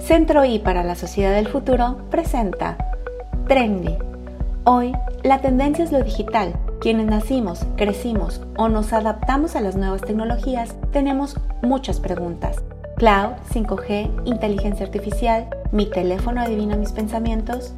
Centro I para la Sociedad del Futuro presenta Trendy. Hoy, la tendencia es lo digital. Quienes nacimos, crecimos o nos adaptamos a las nuevas tecnologías tenemos muchas preguntas. Cloud, 5G, inteligencia artificial, mi teléfono adivina mis pensamientos.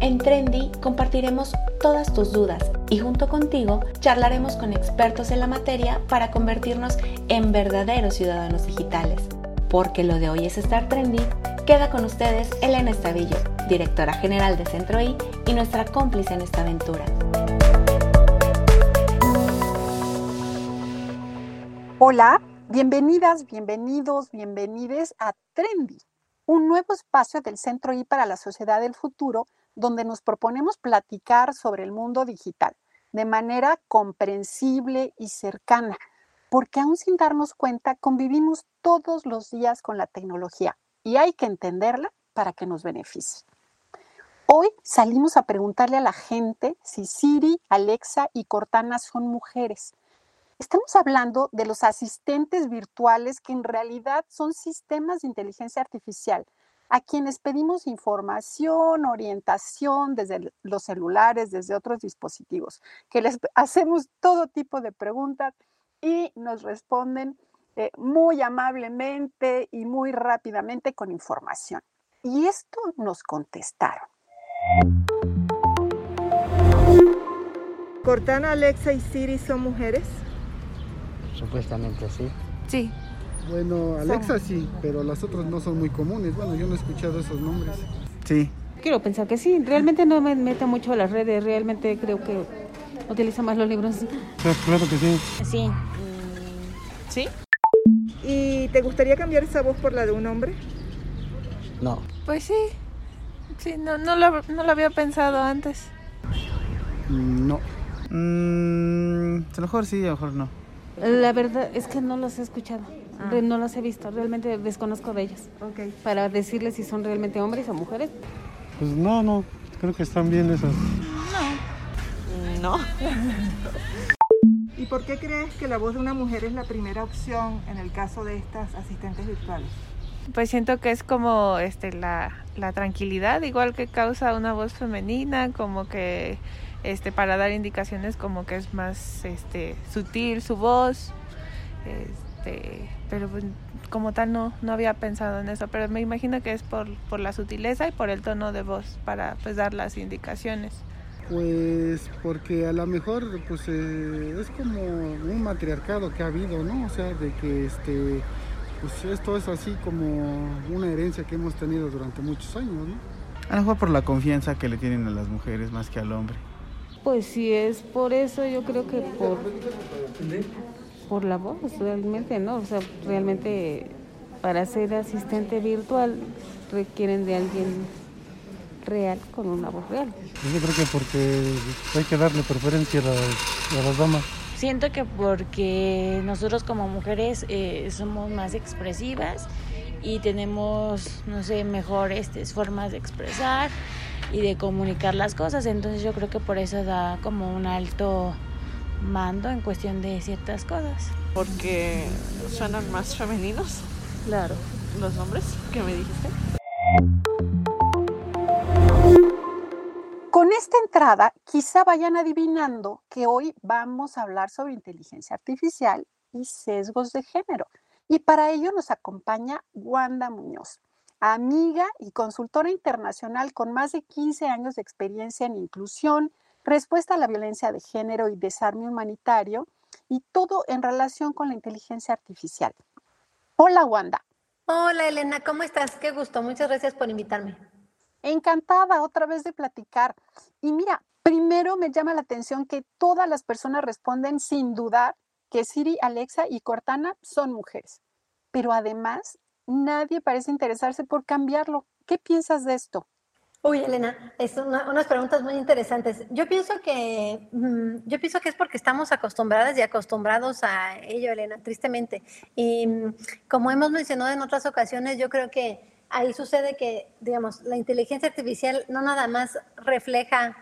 En Trendy compartiremos todas tus dudas y junto contigo charlaremos con expertos en la materia para convertirnos en verdaderos ciudadanos digitales. Porque lo de hoy es estar trendy Queda con ustedes Elena Estavillo, directora general de Centro I y nuestra cómplice en esta aventura. Hola, bienvenidas, bienvenidos, bienvenides a Trendy, un nuevo espacio del Centro I para la Sociedad del Futuro donde nos proponemos platicar sobre el mundo digital de manera comprensible y cercana, porque aún sin darnos cuenta convivimos todos los días con la tecnología y hay que entenderla para que nos beneficie. Hoy salimos a preguntarle a la gente si Siri, Alexa y Cortana son mujeres. Estamos hablando de los asistentes virtuales que en realidad son sistemas de inteligencia artificial a quienes pedimos información, orientación desde los celulares, desde otros dispositivos, que les hacemos todo tipo de preguntas y nos responden eh, muy amablemente y muy rápidamente con información. Y esto nos contestaron. ¿Cortana, Alexa y Siri son mujeres? Supuestamente sí. Sí. Bueno, Alexa sí, pero las otras no son muy comunes. Bueno, yo no he escuchado esos nombres. Sí. Quiero pensar que sí. Realmente no me meto mucho a las redes. Realmente creo que utilizo más los libros. Claro que sí. Sí. ¿Sí? ¿Y te gustaría cambiar esa voz por la de un hombre? No. Pues sí. Sí, no, no, lo, no lo había pensado antes. No. Mm, a lo mejor sí, a lo mejor no. La verdad es que no los he escuchado. Re- No los he visto. Realmente desconozco de ellos. Ok. Para decirles si son realmente hombres o mujeres. Pues no, no. Creo que están bien esas. No. ¿Y por qué crees que la voz de una mujer es la primera opción en el caso de estas asistentes virtuales? Pues siento que es como este la, tranquilidad, igual que causa una voz femenina, como que este para dar indicaciones como que es más este sutil su voz. Este, pero pues, como tal no no había pensado en eso, pero me imagino que es por por la sutileza y por el tono de voz para pues dar las indicaciones. Pues porque a lo mejor pues eh, es como un matriarcado que ha habido, ¿no? O sea, de que este pues esto es así como una herencia que hemos tenido durante muchos años, ¿no? A lo mejor por la confianza que le tienen a las mujeres más que al hombre. Pues si es por eso, yo creo que por, por la voz, realmente, ¿no? O sea, realmente para ser asistente virtual requieren de alguien real con una voz real. Pues Yo creo que porque hay que darle preferencia a las, a las damas. Siento que porque nosotros como mujeres eh, somos más expresivas y tenemos, no sé, mejores este, formas de expresar y de comunicar las cosas. Entonces yo creo que por eso da como un alto mando en cuestión de ciertas cosas. Porque suenan más femeninos Claro. los nombres que me dijiste. Con esta entrada, quizá vayan adivinando que hoy vamos a hablar sobre inteligencia artificial y sesgos de género. Y para ello nos acompaña Wanda Muñoz, amiga y consultora internacional con más de 15 años de experiencia en inclusión, respuesta a la violencia de género y desarme humanitario, y todo en relación con la inteligencia artificial. Hola, Wanda. Hola Elena, ¿cómo estás? Qué gusto, muchas gracias por invitarme. Encantada otra vez de platicar. Y mira, primero me llama la atención que todas las personas responden sin dudar que Siri, Alexa y Cortana son mujeres. Pero además, nadie parece interesarse por cambiarlo. ¿Qué piensas de esto? Uy, Elena, es una- unas preguntas muy interesantes. Yo pienso que mm, yo pienso que es porque estamos acostumbradas y acostumbrados a ello, Elena, tristemente. Y mm, como hemos mencionado en otras ocasiones, yo creo que ahí sucede que, digamos, la inteligencia artificial no nada más refleja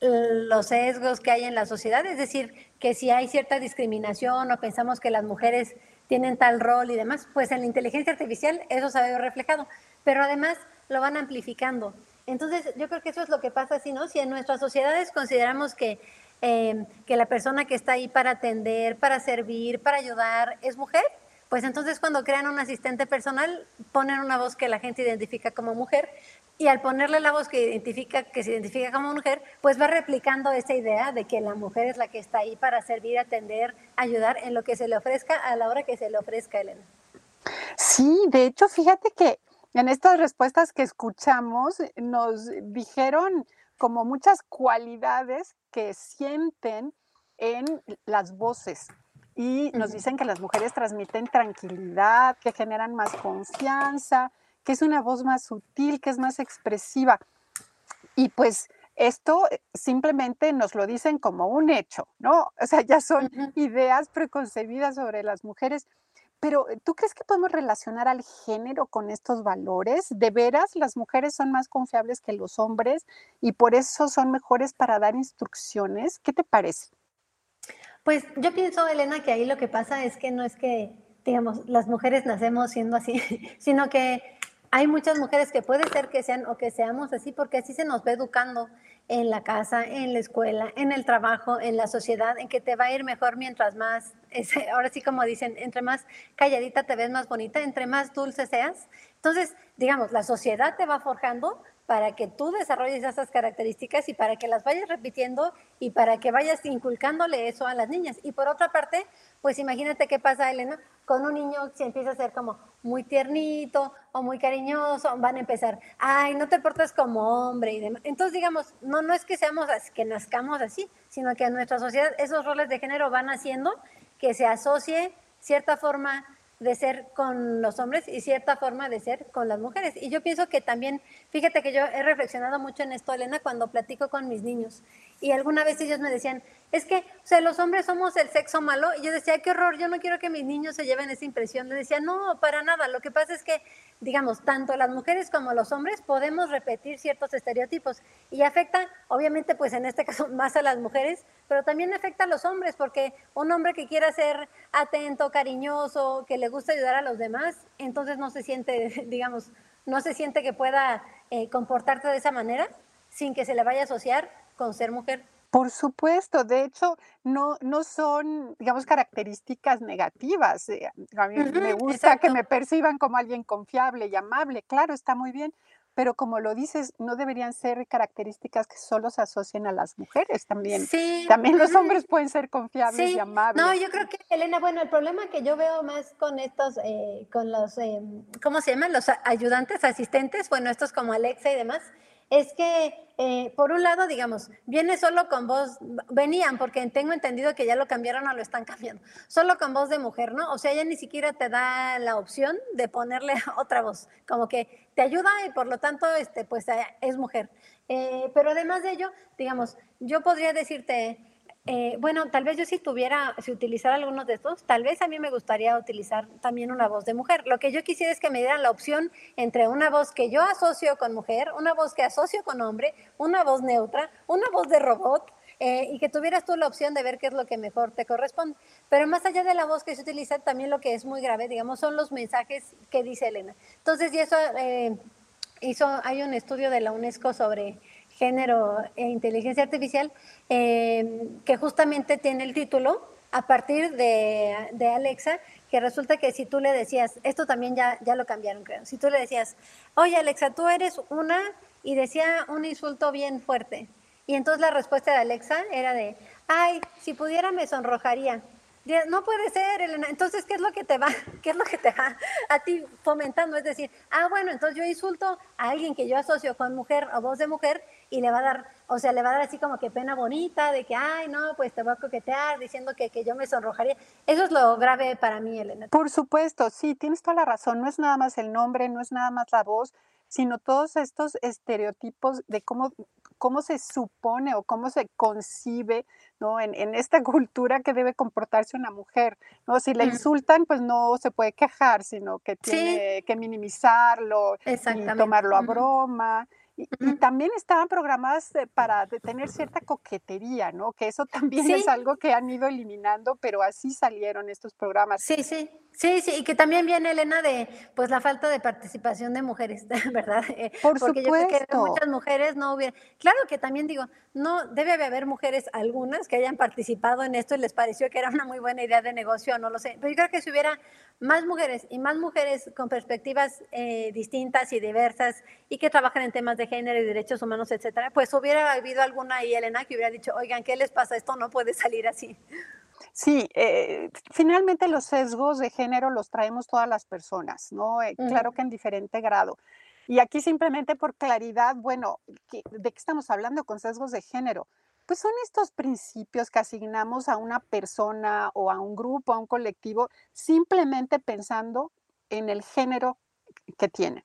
los sesgos que hay en la sociedad, es decir, que si hay cierta discriminación o pensamos que las mujeres tienen tal rol y demás, pues en la inteligencia artificial eso se ha reflejado, pero además lo van amplificando. Entonces, yo creo que eso es lo que pasa así, ¿no? Si en nuestras sociedades consideramos que, eh, que la persona que está ahí para atender, para servir, para ayudar, es mujer, pues entonces cuando crean un asistente personal, ponen una voz que la gente identifica como mujer y al ponerle la voz que identifica que se identifica como mujer, pues va replicando esa idea de que la mujer es la que está ahí para servir, atender, ayudar en lo que se le ofrezca a la hora que se le ofrezca, Elena. Sí, de hecho, fíjate que en estas respuestas que escuchamos nos dijeron como muchas cualidades que sienten en las voces y nos dicen que las mujeres transmiten tranquilidad, que generan más confianza, que es una voz más sutil, que es más expresiva. Y pues esto simplemente nos lo dicen como un hecho, ¿no? O sea, ya son ideas preconcebidas sobre las mujeres. Pero ¿tú crees que podemos relacionar al género con estos valores? ¿De veras las mujeres son más confiables que los hombres y por eso son mejores para dar instrucciones? ¿Qué te parece? Pues yo pienso, Elena, que ahí lo que pasa es que no es que, digamos, las mujeres nacemos siendo así, sino que hay muchas mujeres que puede ser que sean o que seamos así porque así se nos va educando en la casa, en la escuela, en el trabajo, en la sociedad, en que te va a ir mejor mientras más, ahora sí como dicen, entre más calladita te ves más bonita, entre más dulce seas. Entonces, digamos, la sociedad te va forjando para que tú desarrolles esas características y para que las vayas repitiendo y para que vayas inculcándole eso a las niñas. Y por otra parte, pues imagínate qué pasa, Elena, con un niño si empieza a ser como muy tiernito o muy cariñoso, van a empezar, ay, no te portas como hombre y demás. Entonces, digamos, no, no es que seamos que nazcamos así, sino que en nuestra sociedad esos roles de género van haciendo que se asocie cierta forma de ser con los hombres y cierta forma de ser con las mujeres. Y yo pienso que también, fíjate que yo he reflexionado mucho en esto, Elena, cuando platico con mis niños. Y alguna vez ellos me decían, es que, o sea, los hombres somos el sexo malo. Y yo decía, qué horror, yo no quiero que mis niños se lleven esa impresión. Le decía, no, para nada. Lo que pasa es que, digamos, tanto las mujeres como los hombres podemos repetir ciertos estereotipos. Y afecta, obviamente, pues en este caso más a las mujeres, pero también afecta a los hombres, porque un hombre que quiera ser atento, cariñoso, que le gusta ayudar a los demás, entonces no se siente, digamos, no se siente que pueda eh, comportarse de esa manera sin que se le vaya a asociar con ser mujer. Por supuesto, de hecho, no, no son, digamos, características negativas. Eh, a mí me gusta que me perciban como alguien confiable y amable, claro, está muy bien, pero como lo dices, no deberían ser características que solo se asocien a las mujeres también. Sí. También los hombres pueden ser confiables y amables. No, yo creo que, Elena, bueno, el problema que yo veo más con estos, eh, con los, eh, ¿cómo se llaman? Los ayudantes, asistentes, bueno, estos como Alexa y demás, es que, eh, por un lado, digamos, viene solo con voz, venían, porque tengo entendido que ya lo cambiaron o lo están cambiando, solo con voz de mujer, ¿no? O sea, ella ni siquiera te da la opción de ponerle otra voz, como que te ayuda y por lo tanto, este, pues eh, es mujer. Eh, pero además de ello, digamos, yo podría decirte, eh, bueno, tal vez yo si tuviera, si utilizara algunos de estos, tal vez a mí me gustaría utilizar también una voz de mujer. Lo que yo quisiera es que me dieran la opción entre una voz que yo asocio con mujer, una voz que asocio con hombre, una voz neutra, una voz de robot, eh, y que tuvieras tú la opción de ver qué es lo que mejor te corresponde. Pero más allá de la voz que se utiliza, también lo que es muy grave, digamos, son los mensajes que dice Elena. Entonces, y eso eh, hizo, hay un estudio de la UNESCO sobre género e inteligencia artificial, eh, que justamente tiene el título a partir de, Alexa, que resulta que si tú le decías, esto también ya, ya lo cambiaron, creo, si tú le decías, oye Alexa, tú eres una, y decía un insulto bien fuerte, y entonces la respuesta de Alexa era de, ay, si pudiera me sonrojaría. No puede ser, Elena. Entonces, ¿qué es lo que te va, qué es lo que te va a ti fomentando? Es decir, ah, bueno, entonces yo insulto a alguien que yo asocio con mujer o voz de mujer y le va a dar, o sea, le va a dar así como que pena bonita de que, ay, no, pues te va a coquetear diciendo que, que yo me sonrojaría. Eso es lo grave para mí, Elena. Por supuesto, sí, tienes toda la razón. No es nada más el nombre, no es nada más la voz, sino todos estos estereotipos de cómo cómo se supone o cómo se concibe ¿no? en, esta cultura que debe comportarse una mujer. ¿no? Si la insultan, pues no se puede quejar, sino que tiene que minimizarlo y tomarlo a broma. Y, también estaban programadas para tener cierta coquetería, ¿no? Que eso también es algo que han ido eliminando, pero así salieron estos programas. Sí, sí. Sí, sí, y que también viene, Elena, de pues la falta de participación de mujeres, ¿verdad? Eh, Por Porque supuesto. yo creo que muchas mujeres no hubieran... Claro que también digo, no debe haber mujeres algunas que hayan participado en esto y les pareció que era una muy buena idea de negocio, no lo sé. Pero yo creo que si hubiera más mujeres y más mujeres con perspectivas eh, distintas y diversas y que trabajan en temas de género y derechos humanos, etcétera, pues hubiera habido alguna ahí, Elena, que hubiera dicho, oigan, ¿qué les pasa? Esto no puede salir así. Sí, eh, finalmente los sesgos de género los traemos todas las personas, ¿no? Eh, Claro que en diferente grado. Y aquí simplemente por claridad, bueno, ¿qué- ¿de qué estamos hablando con sesgos de género? Pues son estos principios que asignamos a una persona o a un grupo, a un colectivo, simplemente pensando en el género que tiene.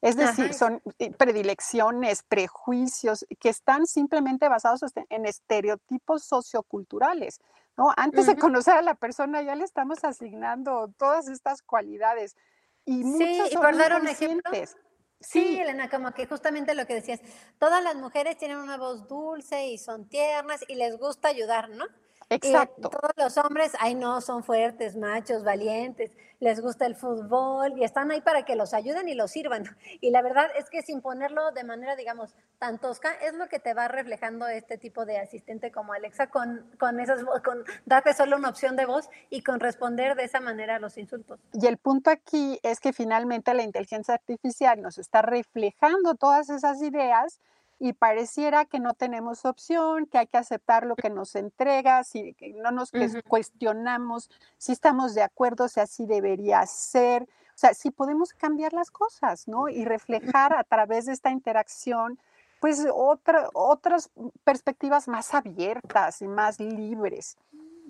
Es decir, Ajá. son eh, predilecciones, prejuicios que están simplemente basados en estereotipos socioculturales. ¿no? Antes de conocer a la persona ya le estamos asignando todas estas cualidades y Sí, muchas y son por dar un ejemplo, inconscientes. Sí, Elena, como que justamente lo que decías, todas las mujeres tienen una voz dulce y son tiernas y les gusta ayudar, ¿no? Exacto. Y todos los hombres, ay no, son fuertes, machos, valientes, les gusta el fútbol y están ahí para que los ayuden y los sirvan. Y la verdad es que sin ponerlo de manera, digamos, tan tosca, es lo que te va reflejando este tipo de asistente como Alexa con, con esas, con darte solo una opción de voz y con responder de esa manera a los insultos. Y el punto aquí es que finalmente la inteligencia artificial nos está reflejando todas esas ideas y pareciera que no tenemos opción, que hay que aceptar lo que nos entrega, si que no nos cuestionamos si estamos de acuerdo, si así debería ser. O sea, si podemos cambiar las cosas, ¿no? Y reflejar a través de esta interacción, pues otra, otras perspectivas más abiertas y más libres.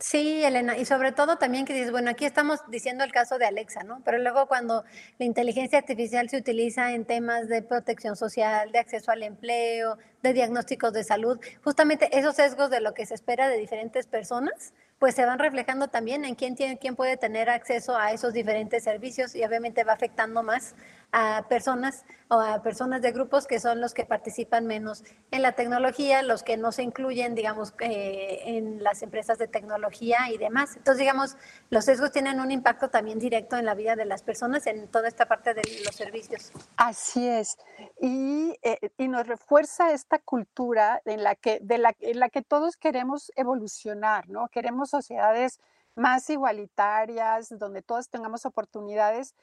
Sí, Elena, y sobre todo también que dices, bueno, aquí estamos diciendo el caso de Alexa, ¿no? Pero luego cuando la inteligencia artificial se utiliza en temas de protección social, de acceso al empleo, de diagnósticos de salud, justamente esos sesgos de lo que se espera de diferentes personas, pues se van reflejando también en quién tiene, quién puede tener acceso a esos diferentes servicios y obviamente va afectando más a personas o a personas de grupos que son los que participan menos en la tecnología, los que no se incluyen, digamos, eh, en las empresas de tecnología y demás. Entonces, digamos, los sesgos tienen un impacto también directo en la vida de las personas en toda esta parte de los servicios. Así es. Y, eh, y nos refuerza esta cultura en la, que, de la, en la que todos queremos evolucionar, ¿no? Queremos sociedades más igualitarias, donde todos tengamos oportunidades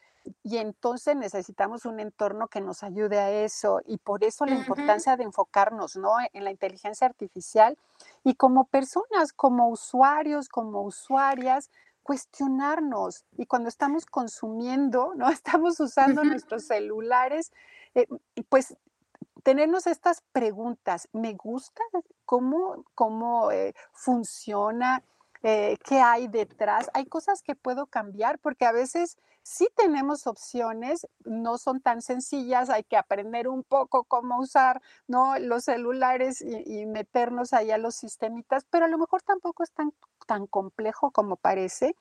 y entonces necesitamos un entorno que nos ayude a eso y por eso la importancia de enfocarnos, ¿no? En la inteligencia artificial y como personas, como usuarios, como usuarias, cuestionarnos y cuando estamos consumiendo, ¿no? Estamos usando nuestros celulares, eh, pues tenernos estas preguntas, ¿me gusta cómo, cómo eh, funciona? Eh, ¿Qué hay detrás? Hay cosas que puedo cambiar porque a veces sí tenemos opciones, no son tan sencillas, hay que aprender un poco cómo usar ¿no? los celulares y, meternos ahí a los sistemitas, pero a lo mejor tampoco es tan, tan complejo como parece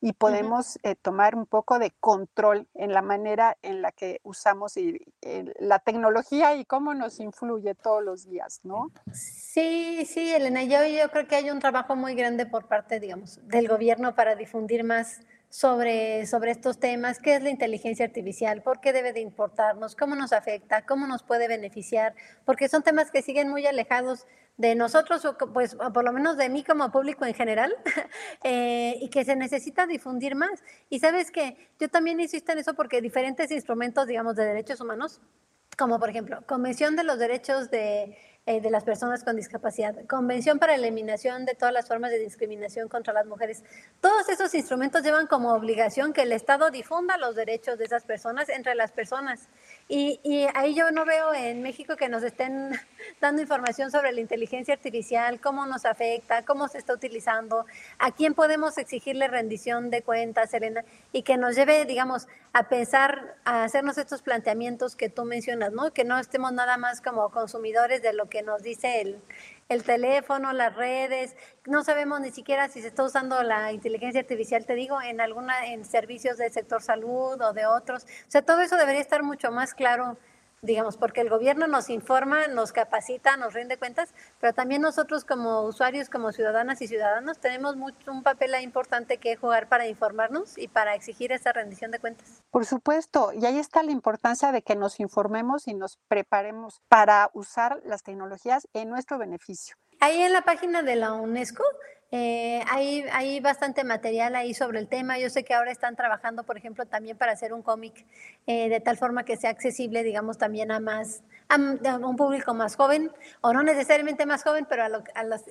y podemos eh, tomar un poco de control en la manera en la que usamos y, eh, la tecnología y cómo nos influye todos los días, ¿no? Sí, sí, Elena, yo, yo creo que hay un trabajo muy grande por parte, digamos, del gobierno para difundir más sobre, sobre estos temas, qué es la inteligencia artificial, por qué debe de importarnos, cómo nos afecta, cómo nos puede beneficiar, porque son temas que siguen muy alejados de nosotros, o pues por lo menos de mí como público en general, eh, y que se necesita difundir más. Y sabes que yo también insisto en eso porque diferentes instrumentos, digamos, de derechos humanos, como por ejemplo, Convención de los Derechos de, eh, de las Personas con Discapacidad, Convención para la Eliminación de todas las formas de discriminación contra las mujeres. Todos esos instrumentos llevan como obligación que el Estado difunda los derechos de esas personas entre las personas. Y, y ahí yo no veo en México que nos estén dando información sobre la inteligencia artificial, cómo nos afecta, cómo se está utilizando, a quién podemos exigirle rendición de cuentas, Elena, y que nos lleve, digamos, a pensar, a hacernos estos planteamientos que tú mencionas, ¿no? Que no estemos nada más como consumidores de lo que nos dice el, el teléfono, las redes, no sabemos ni siquiera si se está usando la inteligencia artificial, te digo, en alguna, en servicios del sector salud o de otros. O sea, todo eso debería estar mucho más claro digamos, porque el gobierno nos informa, nos capacita, nos rinde cuentas, pero también nosotros como usuarios, como ciudadanas y ciudadanos, tenemos mucho, un papel importante que jugar para informarnos y para exigir esa rendición de cuentas. Por supuesto, y ahí está la importancia de que nos informemos y nos preparemos para usar las tecnologías en nuestro beneficio. Ahí en la página de la UNESCO eh, hay, hay, bastante material ahí sobre el tema. Yo sé que ahora están trabajando, por ejemplo, también para hacer un cómic eh, de tal forma que sea accesible, digamos, también a más a, un público más joven, o no necesariamente más joven, pero a, los,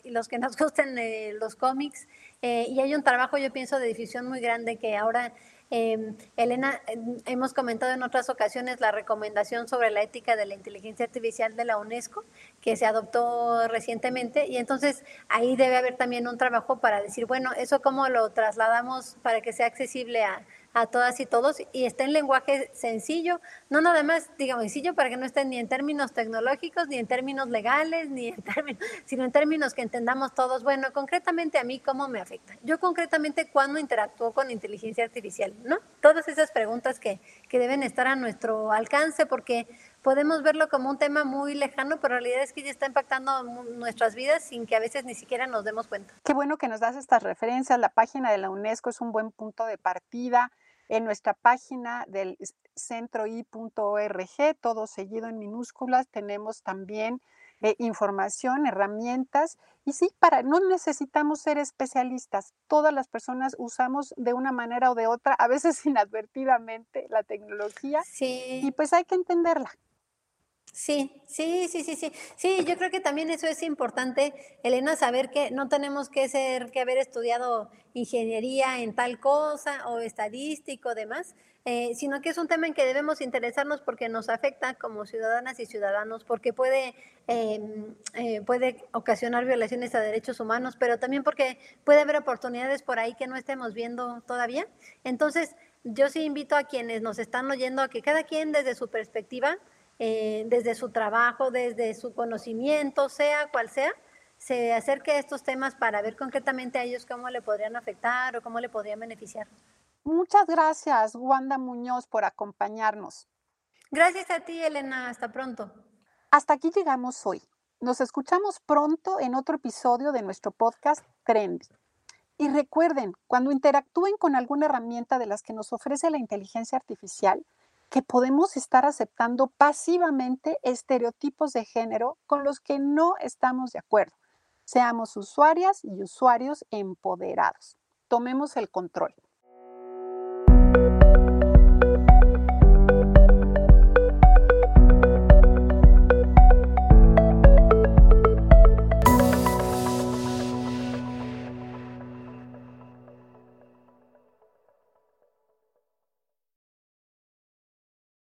los, que nos gusten eh, los cómics. y hay un trabajo, yo pienso, de difusión muy grande que ahora Em, Elena, em, hemos comentado en otras ocasiones la recomendación sobre la ética de la inteligencia artificial de la UNESCO, que se adoptó recientemente, y entonces ahí debe haber también un trabajo para decir, bueno, eso cómo lo trasladamos para que sea accesible a, a todas y todos y está en lenguaje sencillo, no nada más, digamos, sencillo para que no estén ni en términos tecnológicos, ni en términos legales, ni en términos, sino en términos que entendamos todos. Bueno, concretamente a mí, ¿cómo me afecta? Yo concretamente, ¿cuándo interactúo con inteligencia artificial? ¿No? Todas esas preguntas que, que deben estar a nuestro alcance porque podemos verlo como un tema muy lejano, pero la realidad es que ya está impactando nuestras vidas sin que a veces ni siquiera nos demos cuenta. Qué bueno que nos das estas referencias. La página de la UNESCO es un buen punto de partida en nuestra página del centroi.org, todo seguido en minúsculas, tenemos también eh, información, herramientas. Y sí, para, no necesitamos ser especialistas. Todas las personas usamos de una manera o de otra, a veces inadvertidamente, la tecnología. Sí. Y pues hay que entenderla. Sí, sí, sí, sí, sí. Sí, yo creo que también eso es importante, Elena, saber que no tenemos que ser, que haber estudiado ingeniería en tal cosa o estadístico, demás, eh, sino que es un tema en que debemos interesarnos porque nos afecta como ciudadanas y ciudadanos, porque puede, em, eh, puede ocasionar violaciones a derechos humanos, pero también porque puede haber oportunidades por ahí que no estemos viendo todavía. Entonces, yo sí invito a quienes nos están oyendo a que cada quien desde su perspectiva eh, desde su trabajo, desde su conocimiento, sea cual sea, se acerque a estos temas para ver concretamente a ellos cómo le podrían afectar o cómo le podrían beneficiar. Muchas gracias, Wanda Muñoz, por acompañarnos. Gracias a ti, Elena. Hasta pronto. Hasta aquí llegamos hoy. Nos escuchamos pronto en otro episodio de nuestro podcast Trendy. Y recuerden, cuando interactúen con alguna herramienta de las que nos ofrece la inteligencia artificial, que podemos estar aceptando pasivamente estereotipos de género con los que no estamos de acuerdo. Seamos usuarias y usuarios empoderados. Tomemos el control.